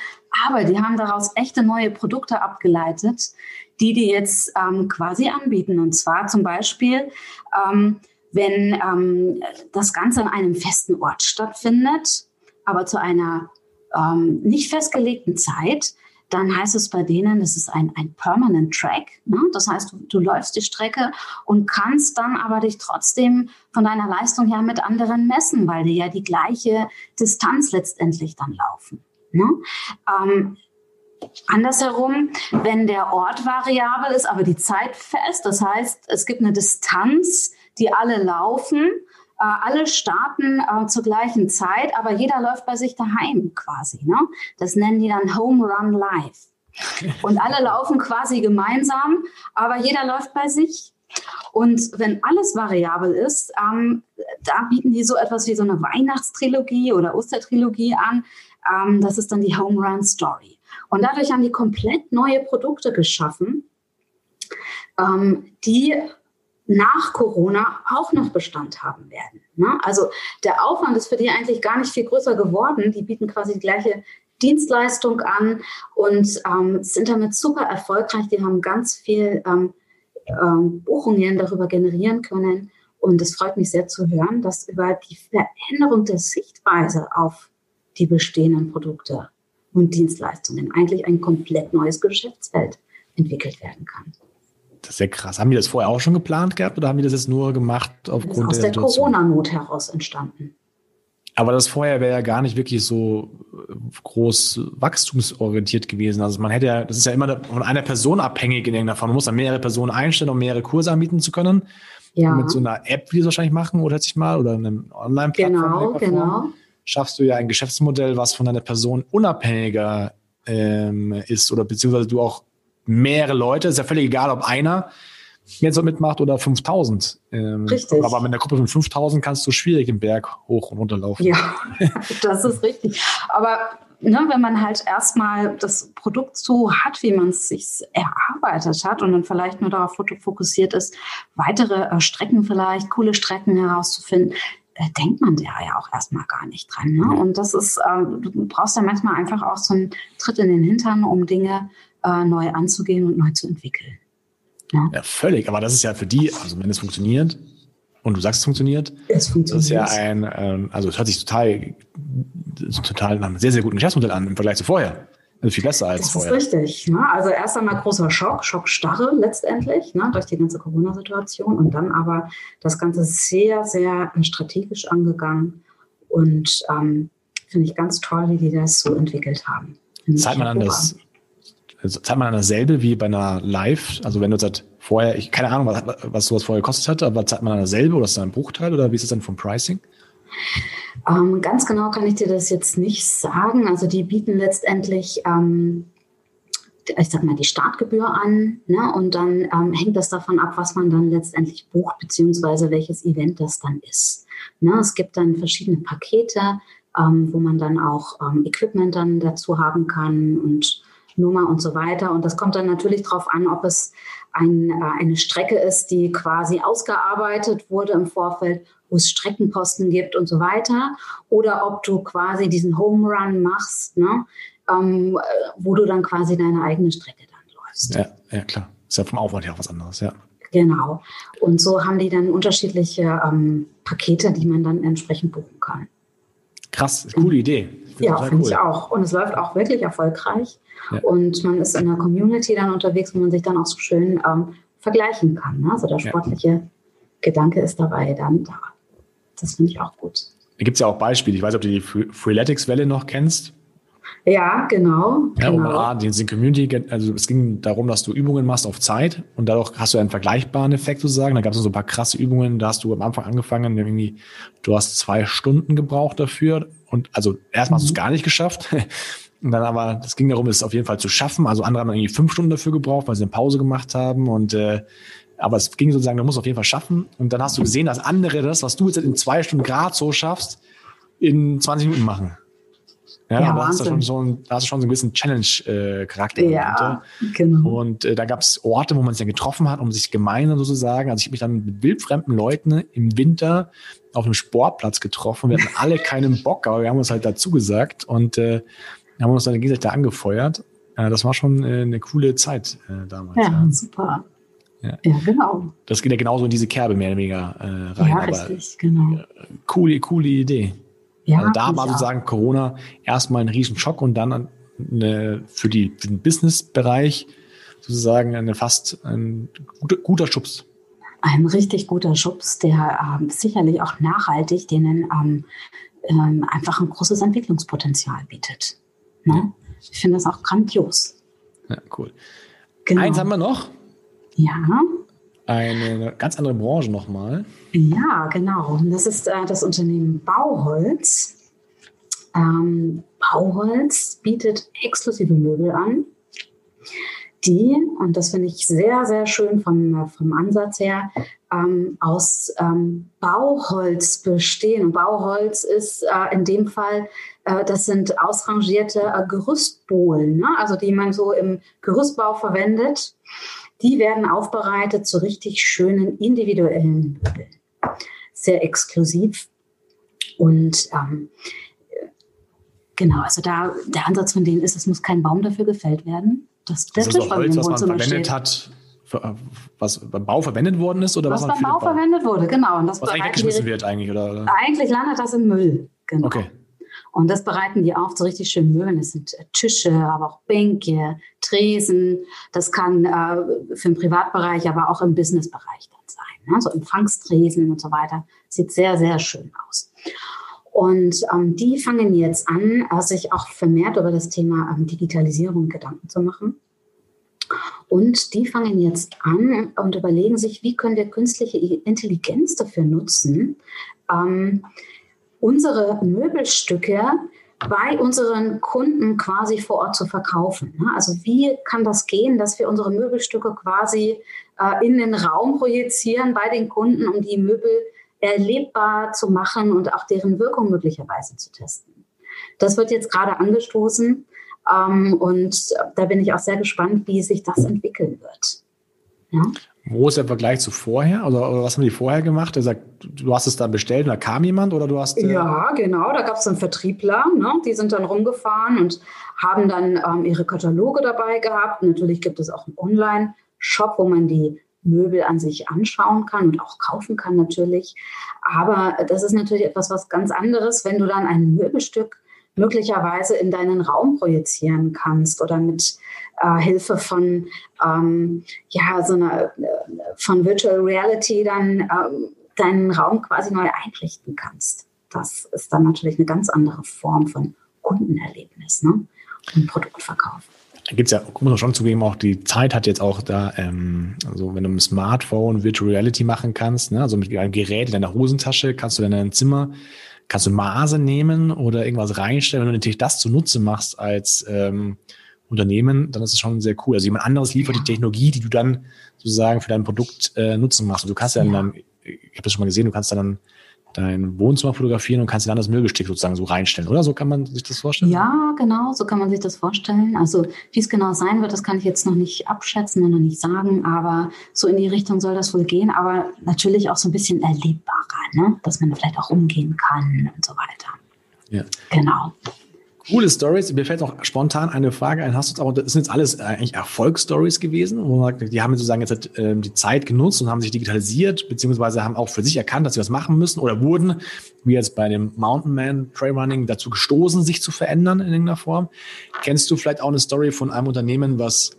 aber die haben daraus echte neue Produkte abgeleitet, die die jetzt ähm, quasi anbieten. Und zwar zum Beispiel, ähm, wenn ähm, das Ganze an einem festen Ort stattfindet, aber zu einer ähm, nicht festgelegten Zeit, dann heißt es bei denen, das ist ein, ein Permanent Track. Ne? Das heißt, du, du läufst die Strecke und kannst dann aber dich trotzdem von deiner Leistung her mit anderen messen, weil die ja die gleiche Distanz letztendlich dann laufen. Ne? Ähm, Andersherum, wenn der Ort variabel ist, aber die Zeit fest, das heißt, es gibt eine Distanz, die alle laufen, alle starten äh, zur gleichen Zeit, aber jeder läuft bei sich daheim quasi. Ne? Das nennen die dann Home Run Live. *laughs* Und alle laufen quasi gemeinsam, aber jeder läuft bei sich. Und wenn alles variabel ist, ähm, da bieten die so etwas wie so eine Weihnachtstrilogie oder Ostertrilogie an. Ähm, das ist dann die Home Run Story. Und dadurch haben die komplett neue Produkte geschaffen, ähm, die nach Corona auch noch Bestand haben werden. Ne? Also der Aufwand ist für die eigentlich gar nicht viel größer geworden. Die bieten quasi die gleiche Dienstleistung an und ähm, sind damit super erfolgreich. Die haben ganz viel ähm, ähm, Buchungen darüber generieren können. Und es freut mich sehr zu hören, dass über die Veränderung der Sichtweise auf die bestehenden Produkte und Dienstleistungen eigentlich ein komplett neues Geschäftsfeld entwickelt werden kann. Ist ja krass. Haben die das vorher auch schon geplant gehabt oder haben die das jetzt nur gemacht aufgrund das ist aus der, der Corona-Not heraus entstanden? Aber das vorher wäre ja gar nicht wirklich so äh, groß wachstumsorientiert gewesen. Also man hätte ja, das ist ja immer von einer Person abhängig in irgendeiner Form. Man muss dann mehrere Personen einstellen, um mehrere Kurse anbieten zu können. Ja. Und mit so einer App, wie du es wahrscheinlich machen, oder sich mal, oder einem Online-Plattform. Genau, genau. Schaffst du ja ein Geschäftsmodell, was von deiner Person unabhängiger ähm, ist, oder beziehungsweise du auch mehrere Leute, ist ja völlig egal, ob einer jetzt so mitmacht oder 5000. Ähm, richtig. Aber mit einer Gruppe von 5000 kannst du schwierig den Berg hoch und runter laufen. Ja, *laughs* das ist richtig. Aber ne, wenn man halt erstmal das Produkt so hat, wie man es sich erarbeitet hat und dann vielleicht nur darauf fokussiert ist, weitere äh, Strecken vielleicht, coole Strecken herauszufinden, äh, denkt man da ja auch erstmal gar nicht dran. Ne? Und das ist, äh, du brauchst ja manchmal einfach auch so einen Tritt in den Hintern, um Dinge äh, neu anzugehen und neu zu entwickeln. Ja. ja, völlig. Aber das ist ja für die, also wenn es funktioniert, und du sagst, es funktioniert. Es funktioniert. Das ist ja ein, ähm, also es hört sich total, total nach einem sehr, sehr guten Geschäftsmodell an im Vergleich zu vorher. Also viel besser als das vorher. Das ist richtig. Ne? Also erst einmal großer Schock, Schockstarre letztendlich, ne? durch die ganze Corona-Situation und dann aber das Ganze sehr, sehr strategisch angegangen und ähm, finde ich ganz toll, wie die das so entwickelt haben. Zahlt man, an das, zahlt man an dasselbe wie bei einer Live? Also wenn du sagst, vorher, ich keine Ahnung, was, was sowas vorher gekostet hatte, aber zahlt man an dasselbe oder ist das ein Bruchteil oder wie ist das dann vom Pricing? Ähm, ganz genau kann ich dir das jetzt nicht sagen. Also die bieten letztendlich, ähm, ich sag mal, die Startgebühr an ne? und dann ähm, hängt das davon ab, was man dann letztendlich bucht, beziehungsweise welches Event das dann ist. Ne? Es gibt dann verschiedene Pakete, ähm, wo man dann auch ähm, Equipment dann dazu haben kann und Nummer und so weiter. Und das kommt dann natürlich darauf an, ob es ein, äh, eine Strecke ist, die quasi ausgearbeitet wurde im Vorfeld wo es Streckenposten gibt und so weiter. Oder ob du quasi diesen Home Run machst, ne? Ähm, wo du dann quasi deine eigene Strecke dann läufst. Ja, ja klar. Ist ja vom Aufwand her auch was anderes, ja. Genau. Und so haben die dann unterschiedliche ähm, Pakete, die man dann entsprechend buchen kann. Krass, coole Idee. Ja, finde cool. ich auch. Und es läuft auch wirklich erfolgreich. Ja. Und man ist in der Community dann unterwegs, wo man sich dann auch so schön ähm, vergleichen kann. Ne? Also der sportliche ja. Gedanke ist dabei dann da. Das finde ich auch gut. Da gibt es ja auch Beispiele. Ich weiß nicht, ob du die Freeletics-Welle noch kennst. Ja, genau. Ja, genau. Ah, die sind Community, also es ging darum, dass du Übungen machst auf Zeit und dadurch hast du einen vergleichbaren Effekt sozusagen. Da gab es so ein paar krasse Übungen, da hast du am Anfang angefangen, irgendwie, du hast zwei Stunden gebraucht dafür und also erstmal hast du es mhm. gar nicht geschafft. Und dann aber, es ging darum, es auf jeden Fall zu schaffen. Also andere haben irgendwie fünf Stunden dafür gebraucht, weil sie eine Pause gemacht haben und äh, aber es ging sozusagen, du musst auf jeden Fall schaffen. Und dann hast du gesehen, dass andere das, was du jetzt in zwei Stunden Grad so schaffst, in 20 Minuten machen. Ja, ja da, hast du schon so ein, da hast du schon so einen gewissen Challenge-Charakter. Äh, ja, genau. Und äh, da gab es Orte, wo man sich dann getroffen hat, um sich gemeinsam sozusagen, also ich habe mich dann mit wildfremden Leuten im Winter auf einem Sportplatz getroffen. Wir hatten alle keinen Bock, aber wir haben uns halt dazu gesagt und äh, haben uns dann gegenseitig da angefeuert. Äh, das war schon äh, eine coole Zeit äh, damals. Ja, ja, super. Ja. ja, genau. Das geht ja genauso in diese Kerbe mehr oder weniger äh, rein. Ja, richtig, genau. Coole, coole Idee. Ja, also da war sozusagen auch. Corona erstmal ein Riesenschock und dann eine, für, die, für den Business-Bereich sozusagen eine fast ein guter, guter Schubs. Ein richtig guter Schubs, der ähm, sicherlich auch nachhaltig denen ähm, ähm, einfach ein großes Entwicklungspotenzial bietet. Ne? Ja. Ich finde das auch grandios. Ja, cool. Genau. Eins haben wir noch. Ja. Eine ganz andere Branche nochmal. Ja, genau. Das ist äh, das Unternehmen Bauholz. Ähm, Bauholz bietet exklusive Möbel an, die, und das finde ich sehr, sehr schön vom, vom Ansatz her, ähm, aus ähm, Bauholz bestehen. Und Bauholz ist äh, in dem Fall, äh, das sind ausrangierte äh, Gerüstbohlen, ne? also die man so im Gerüstbau verwendet die werden aufbereitet zu richtig schönen individuellen Möbeln. Sehr exklusiv. Und ähm, genau, also da der Ansatz von denen ist, es muss kein Baum dafür gefällt werden. Das, der das ist das Holz, was man verwendet steht. hat, was beim Bau verwendet worden ist oder was, was beim Bau, Bau verwendet wurde, genau. Und das was eigentlich weggeschmissen wird eigentlich oder? Eigentlich landet das im Müll. Genau. Okay. Und das bereiten die auf zu richtig schönen Möbeln. Das sind äh, Tische, aber auch Bänke, Tresen. Das kann äh, für den Privatbereich, aber auch im Businessbereich dann sein. Ne? So Empfangstresen und so weiter. Sieht sehr, sehr schön aus. Und ähm, die fangen jetzt an, äh, sich auch vermehrt über das Thema ähm, Digitalisierung Gedanken zu machen. Und die fangen jetzt an und überlegen sich, wie können wir künstliche Intelligenz dafür nutzen, ähm, unsere Möbelstücke bei unseren Kunden quasi vor Ort zu verkaufen. Also wie kann das gehen, dass wir unsere Möbelstücke quasi äh, in den Raum projizieren bei den Kunden, um die Möbel erlebbar zu machen und auch deren Wirkung möglicherweise zu testen. Das wird jetzt gerade angestoßen ähm, und da bin ich auch sehr gespannt, wie sich das entwickeln wird. Ja? Wo ist der Vergleich zu vorher? Also, oder was haben die vorher gemacht? Er sagt, du hast es dann bestellt und da kam jemand oder du hast. Äh ja, genau. Da gab es einen Vertriebler. Ne? Die sind dann rumgefahren und haben dann ähm, ihre Kataloge dabei gehabt. Natürlich gibt es auch einen Online-Shop, wo man die Möbel an sich anschauen kann und auch kaufen kann natürlich. Aber das ist natürlich etwas was ganz anderes, wenn du dann ein Möbelstück möglicherweise in deinen Raum projizieren kannst oder mit äh, Hilfe von ähm, ja so einer äh, von Virtual Reality dann ähm, deinen Raum quasi neu einrichten kannst. Das ist dann natürlich eine ganz andere Form von Kundenerlebnis ne? und Produktverkauf. Da gibt es ja, muss man schon zugeben, auch die Zeit hat jetzt auch da, ähm, also wenn du mit dem Smartphone Virtual Reality machen kannst, ne, also mit einem Gerät in deiner Hosentasche, kannst du in deinem Zimmer kannst du Maße nehmen oder irgendwas reinstellen. Wenn du natürlich das zunutze machst als ähm, Unternehmen, dann ist es schon sehr cool. Also jemand anderes liefert die Technologie, die du dann sozusagen für dein Produkt äh, nutzen machst. Und du kannst ja, ja. dann, ich habe das schon mal gesehen, du kannst dann dein Wohnzimmer fotografieren und kannst dann das Möbelstück sozusagen so reinstellen, oder? So kann man sich das vorstellen? Ja, genau, so kann man sich das vorstellen. Also wie es genau sein wird, das kann ich jetzt noch nicht abschätzen und noch nicht sagen, aber so in die Richtung soll das wohl gehen, aber natürlich auch so ein bisschen erlebbarer, ne? dass man vielleicht auch umgehen kann und so weiter. Ja. Genau. Coole Stories. Mir fällt noch spontan eine Frage ein. Hast du auch, das sind jetzt alles eigentlich Erfolgsstories gewesen, wo man sagt, die haben sozusagen jetzt äh, die Zeit genutzt und haben sich digitalisiert, beziehungsweise haben auch für sich erkannt, dass sie was machen müssen oder wurden, wie jetzt bei dem Mountain Man Trail Running, dazu gestoßen, sich zu verändern in irgendeiner Form. Kennst du vielleicht auch eine Story von einem Unternehmen, was,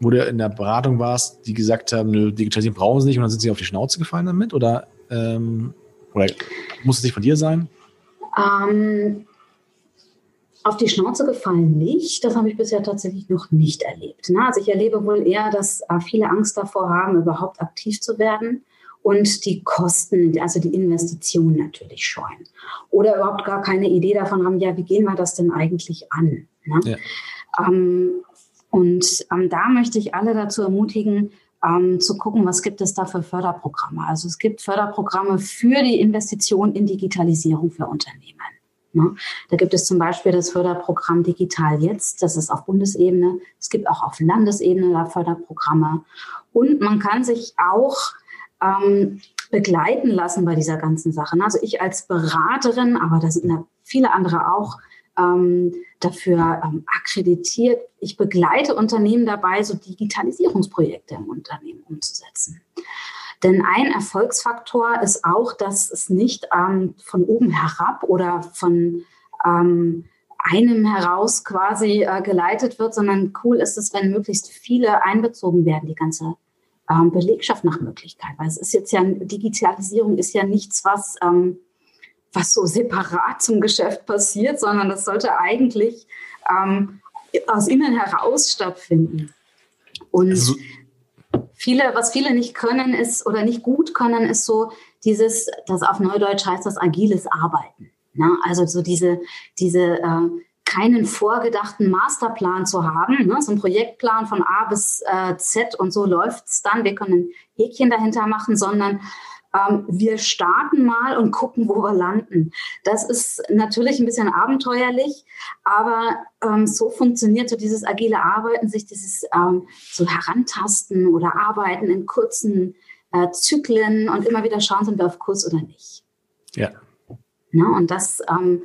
wo du in der Beratung warst, die gesagt haben, nö, digitalisieren brauchen sie nicht und dann sind sie auf die Schnauze gefallen damit? Oder, ähm, oder muss es nicht von dir sein? Ähm, auf die Schnauze gefallen nicht. Das habe ich bisher tatsächlich noch nicht erlebt. Ne? Also ich erlebe wohl eher, dass äh, viele Angst davor haben, überhaupt aktiv zu werden und die Kosten, also die Investitionen natürlich scheuen. Oder überhaupt gar keine Idee davon haben, ja, wie gehen wir das denn eigentlich an? Ne? Ja. Ähm, und ähm, da möchte ich alle dazu ermutigen, ähm, zu gucken, was gibt es da für Förderprogramme. Also es gibt Förderprogramme für die Investition in Digitalisierung für Unternehmen. Ne? Da gibt es zum Beispiel das Förderprogramm Digital Jetzt, das ist auf Bundesebene. Es gibt auch auf Landesebene da Förderprogramme. Und man kann sich auch ähm, begleiten lassen bei dieser ganzen Sache. Also ich als Beraterin, aber da sind viele andere auch ähm, dafür ähm, akkreditiert. Ich begleite Unternehmen dabei, so Digitalisierungsprojekte im Unternehmen umzusetzen. Denn ein Erfolgsfaktor ist auch, dass es nicht ähm, von oben herab oder von ähm, einem heraus quasi äh, geleitet wird, sondern cool ist es, wenn möglichst viele einbezogen werden, die ganze ähm, Belegschaft nach Möglichkeit. Weil es ist jetzt ja, Digitalisierung ist ja nichts, was, ähm, was so separat zum Geschäft passiert, sondern das sollte eigentlich ähm, aus innen heraus stattfinden. Und also, viele, was viele nicht können, ist oder nicht gut können, ist so dieses, das auf Neudeutsch heißt das agiles Arbeiten. Ne? Also so diese, diese äh, keinen vorgedachten Masterplan zu haben, ne? so ein Projektplan von A bis äh, Z und so läuft's dann. Wir können ein Häkchen dahinter machen, sondern ähm, wir starten mal und gucken, wo wir landen. Das ist natürlich ein bisschen abenteuerlich, aber ähm, so funktioniert so dieses agile Arbeiten, sich dieses ähm, so herantasten oder arbeiten in kurzen äh, Zyklen und immer wieder schauen, sind wir auf Kurs oder nicht. Ja. Na, und das, ähm,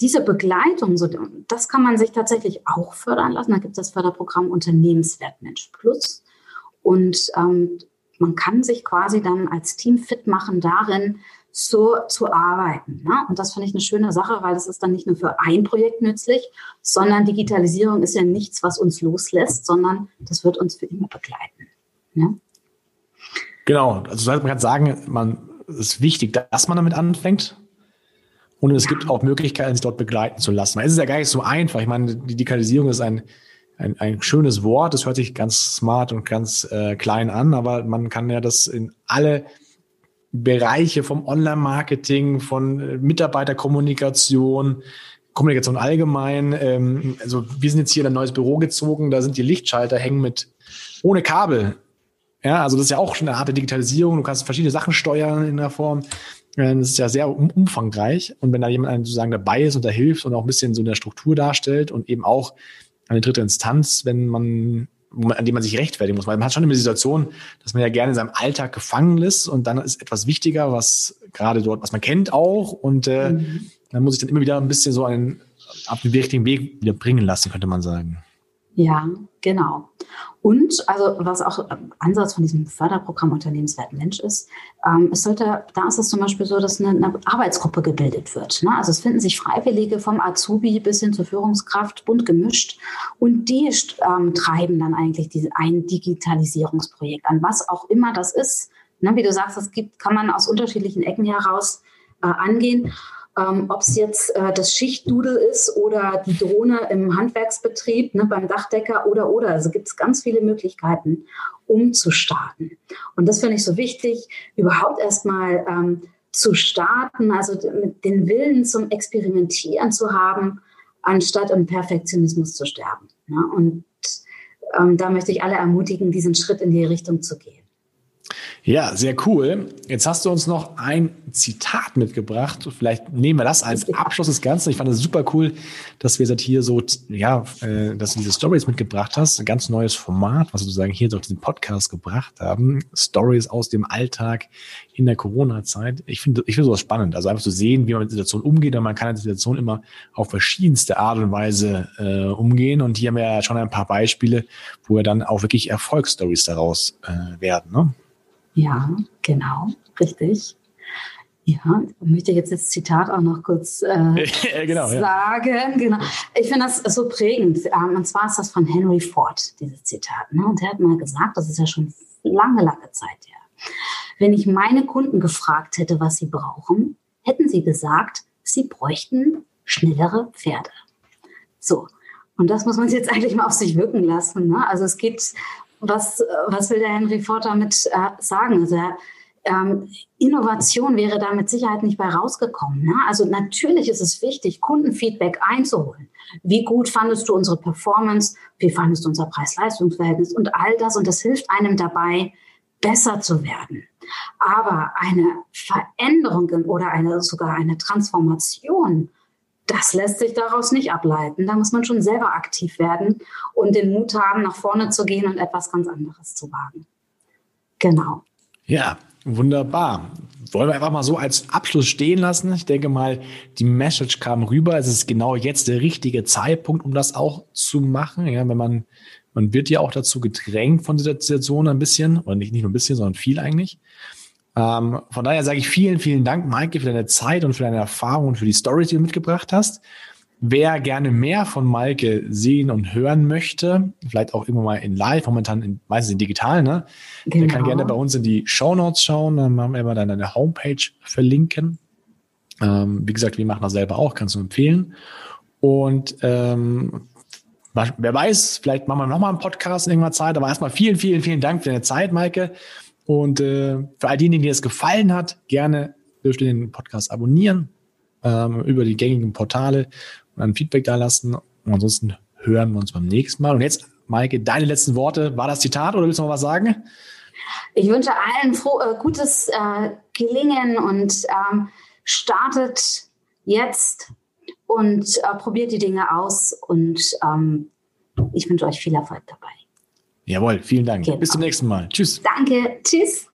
diese Begleitung, so, das kann man sich tatsächlich auch fördern lassen. Da gibt es das Förderprogramm Unternehmenswert Mensch Plus. Und ähm, man kann sich quasi dann als Team fit machen darin, so zu arbeiten. Ne? Und das finde ich eine schöne Sache, weil das ist dann nicht nur für ein Projekt nützlich, sondern Digitalisierung ist ja nichts, was uns loslässt, sondern das wird uns für immer begleiten. Ne? Genau, also man kann sagen, man ist wichtig, dass man damit anfängt. Und es gibt auch Möglichkeiten, sich dort begleiten zu lassen. Es ist ja gar nicht so einfach. Ich meine, die Digitalisierung ist ein ein, ein schönes Wort. Das hört sich ganz smart und ganz äh, klein an, aber man kann ja das in alle Bereiche vom Online-Marketing, von äh, Mitarbeiterkommunikation, Kommunikation allgemein. Ähm, also wir sind jetzt hier in ein neues Büro gezogen, da sind die Lichtschalter hängen mit ohne Kabel. Ja, also das ist ja auch schon eine Art der Digitalisierung. Du kannst verschiedene Sachen steuern in der Form. Äh, das ist ja sehr umfangreich. Und wenn da jemand sozusagen dabei ist und da hilft und auch ein bisschen so eine Struktur darstellt und eben auch eine dritte Instanz, wenn man an dem man sich rechtfertigen muss. Weil man hat schon immer die Situation, dass man ja gerne in seinem Alltag gefangen ist und dann ist etwas wichtiger, was gerade dort, was man kennt auch. Und äh, mhm. dann muss ich dann immer wieder ein bisschen so einen auf den richtigen Weg wieder bringen lassen, könnte man sagen. Ja, genau. Und also was auch Ansatz von diesem Förderprogramm Unternehmenswert Mensch ist, ähm, es sollte, da ist es zum Beispiel so, dass eine, eine Arbeitsgruppe gebildet wird. Ne? Also es finden sich Freiwillige vom Azubi bis hin zur Führungskraft bunt gemischt und die ähm, treiben dann eigentlich diese, ein Digitalisierungsprojekt an, was auch immer das ist. Ne? Wie du sagst, das gibt, kann man aus unterschiedlichen Ecken heraus äh, angehen. Ähm, Ob es jetzt äh, das Schichtdudel ist oder die Drohne im Handwerksbetrieb, ne, beim Dachdecker oder oder. Also gibt es ganz viele Möglichkeiten, um zu starten. Und das finde ich so wichtig, überhaupt erstmal ähm, zu starten, also mit den Willen zum Experimentieren zu haben, anstatt im Perfektionismus zu sterben. Ne? Und ähm, da möchte ich alle ermutigen, diesen Schritt in die Richtung zu gehen. Ja, sehr cool. Jetzt hast du uns noch ein Zitat mitgebracht. Vielleicht nehmen wir das als Abschluss des Ganzen. Ich fand es super cool, dass wir jetzt hier so, ja, äh, dass du diese Stories mitgebracht hast. Ein ganz neues Format, was sozusagen hier durch diesen Podcast gebracht haben. Stories aus dem Alltag in der Corona-Zeit. Ich finde, ich finde sowas spannend. Also einfach zu sehen, wie man mit Situationen umgeht. Und man kann mit Situationen immer auf verschiedenste Art und Weise äh, umgehen. Und hier haben wir ja schon ein paar Beispiele, wo wir dann auch wirklich Erfolgsstories daraus äh, werden. Ne? Ja, genau, richtig. Ja, möchte jetzt das Zitat auch noch kurz äh, *laughs* genau, sagen. Ja. Genau. Ich finde das so prägend. Ähm, und zwar ist das von Henry Ford, dieses Zitat. Ne? Und er hat mal gesagt, das ist ja schon lange, lange Zeit her. Wenn ich meine Kunden gefragt hätte, was sie brauchen, hätten sie gesagt, sie bräuchten schnellere Pferde. So. Und das muss man jetzt *laughs* eigentlich mal auf sich wirken lassen. Ne? Also es geht was, was will der Henry Ford damit äh, sagen? Also ähm, Innovation wäre da mit Sicherheit nicht bei rausgekommen. Ne? Also natürlich ist es wichtig, Kundenfeedback einzuholen. Wie gut fandest du unsere Performance? Wie fandest du unser Preis-Leistungs-Verhältnis? Und all das. Und das hilft einem dabei, besser zu werden. Aber eine Veränderung oder eine, sogar eine Transformation das lässt sich daraus nicht ableiten. Da muss man schon selber aktiv werden und den Mut haben, nach vorne zu gehen und etwas ganz anderes zu wagen. Genau. Ja, wunderbar. Wollen wir einfach mal so als Abschluss stehen lassen. Ich denke mal, die Message kam rüber. Es ist genau jetzt der richtige Zeitpunkt, um das auch zu machen. Ja, wenn man, man wird ja auch dazu gedrängt von dieser Situation ein bisschen, oder nicht, nicht nur ein bisschen, sondern viel eigentlich. Ähm, von daher sage ich vielen, vielen Dank, Maike, für deine Zeit und für deine Erfahrung und für die Stories, die du mitgebracht hast. Wer gerne mehr von Maike sehen und hören möchte, vielleicht auch immer mal in live, momentan in, meistens in digital, ne? Genau. Der kann gerne bei uns in die Show Notes schauen, dann haben wir immer dann eine Homepage verlinken. Ähm, wie gesagt, wir machen das selber auch, kannst du empfehlen. Und ähm, wer weiß, vielleicht machen wir nochmal einen Podcast in irgendeiner Zeit, aber erstmal vielen, vielen, vielen Dank für deine Zeit, Maike. Und äh, für all diejenigen, die es gefallen hat, gerne dürft ihr den Podcast abonnieren ähm, über die gängigen Portale und ein Feedback da lassen. Und ansonsten hören wir uns beim nächsten Mal. Und jetzt, Maike, deine letzten Worte. War das Zitat oder willst du noch was sagen? Ich wünsche allen froh, äh, gutes äh, Gelingen und ähm, startet jetzt und äh, probiert die Dinge aus. Und ähm, ich wünsche euch viel Erfolg dabei. Jawohl, vielen Dank. Genau. Bis zum nächsten Mal. Tschüss. Danke. Tschüss.